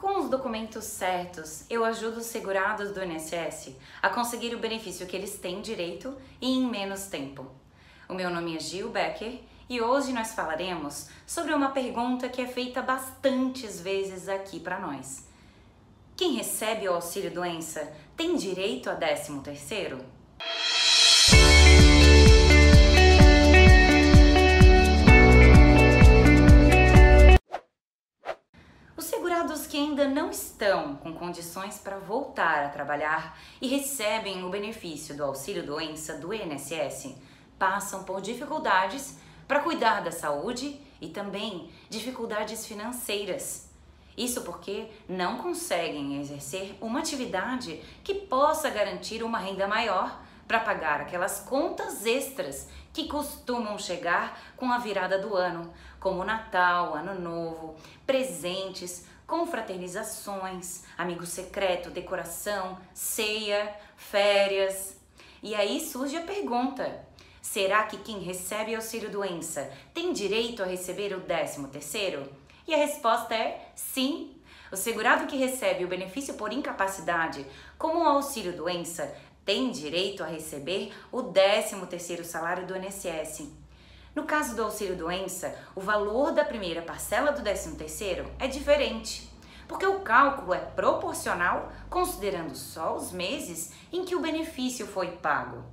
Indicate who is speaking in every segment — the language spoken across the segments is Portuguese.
Speaker 1: Com os documentos certos, eu ajudo os segurados do INSS a conseguir o benefício que eles têm direito e em menos tempo. O meu nome é Gil Becker e hoje nós falaremos sobre uma pergunta que é feita bastantes vezes aqui para nós. Quem recebe o auxílio doença tem direito a 13 terceiro? Segurados que ainda não estão com condições para voltar a trabalhar e recebem o benefício do auxílio doença do INSS passam por dificuldades para cuidar da saúde e também dificuldades financeiras. Isso porque não conseguem exercer uma atividade que possa garantir uma renda maior para pagar aquelas contas extras que costumam chegar com a virada do ano, como Natal, Ano Novo, presentes, confraternizações, amigo secreto, decoração, ceia, férias. E aí surge a pergunta: será que quem recebe auxílio doença tem direito a receber o 13 terceiro? E a resposta é sim. O segurado que recebe o benefício por incapacidade, como o auxílio doença, tem direito a receber o 13 terceiro salário do INSS. No caso do auxílio doença, o valor da primeira parcela do 13 terceiro é diferente, porque o cálculo é proporcional considerando só os meses em que o benefício foi pago.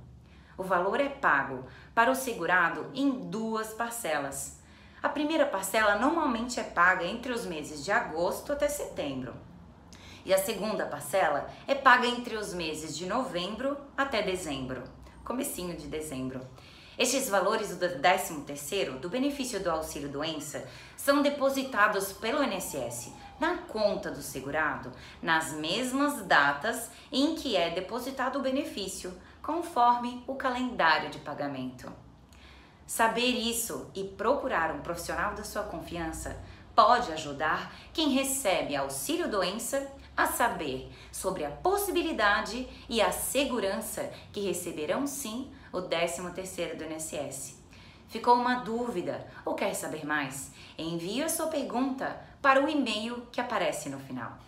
Speaker 1: O valor é pago para o segurado em duas parcelas. A primeira parcela normalmente é paga entre os meses de agosto até setembro. E a segunda parcela é paga entre os meses de novembro até dezembro, comecinho de dezembro. Estes valores do 13º do benefício do auxílio doença são depositados pelo INSS na conta do segurado nas mesmas datas em que é depositado o benefício, conforme o calendário de pagamento. Saber isso e procurar um profissional da sua confiança pode ajudar quem recebe auxílio doença a saber sobre a possibilidade e a segurança que receberão sim o 13º do INSS. Ficou uma dúvida ou quer saber mais? Envie a sua pergunta para o e-mail que aparece no final.